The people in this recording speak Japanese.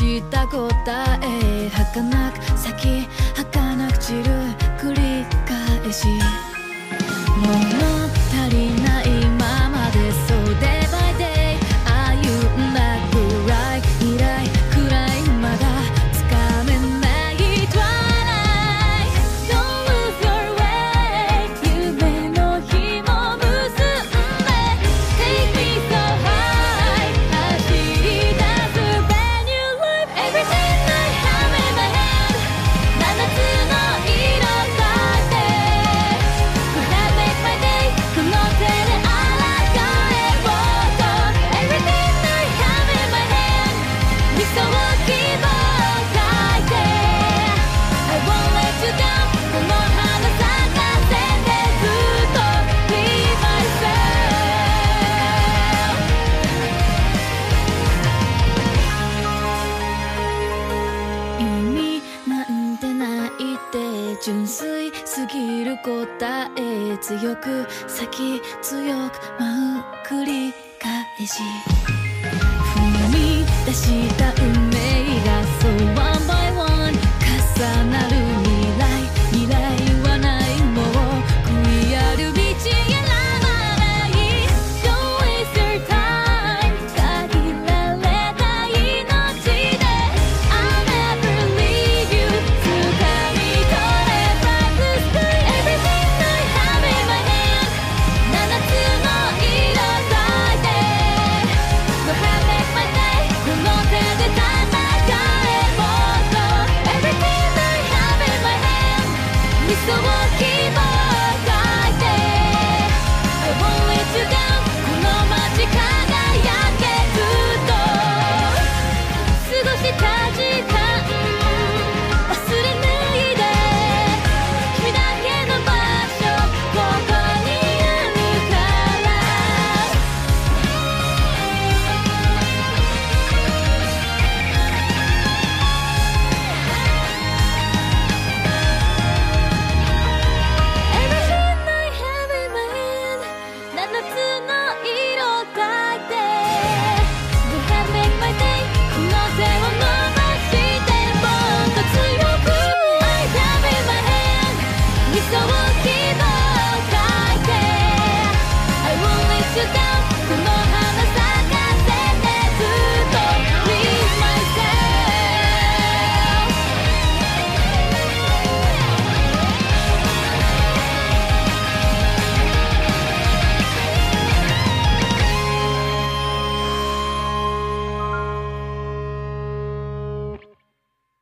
した答え儚く先純粋すぎる答え強く先強くまう繰り返し。踏み出した運命がそう keep on olvidó.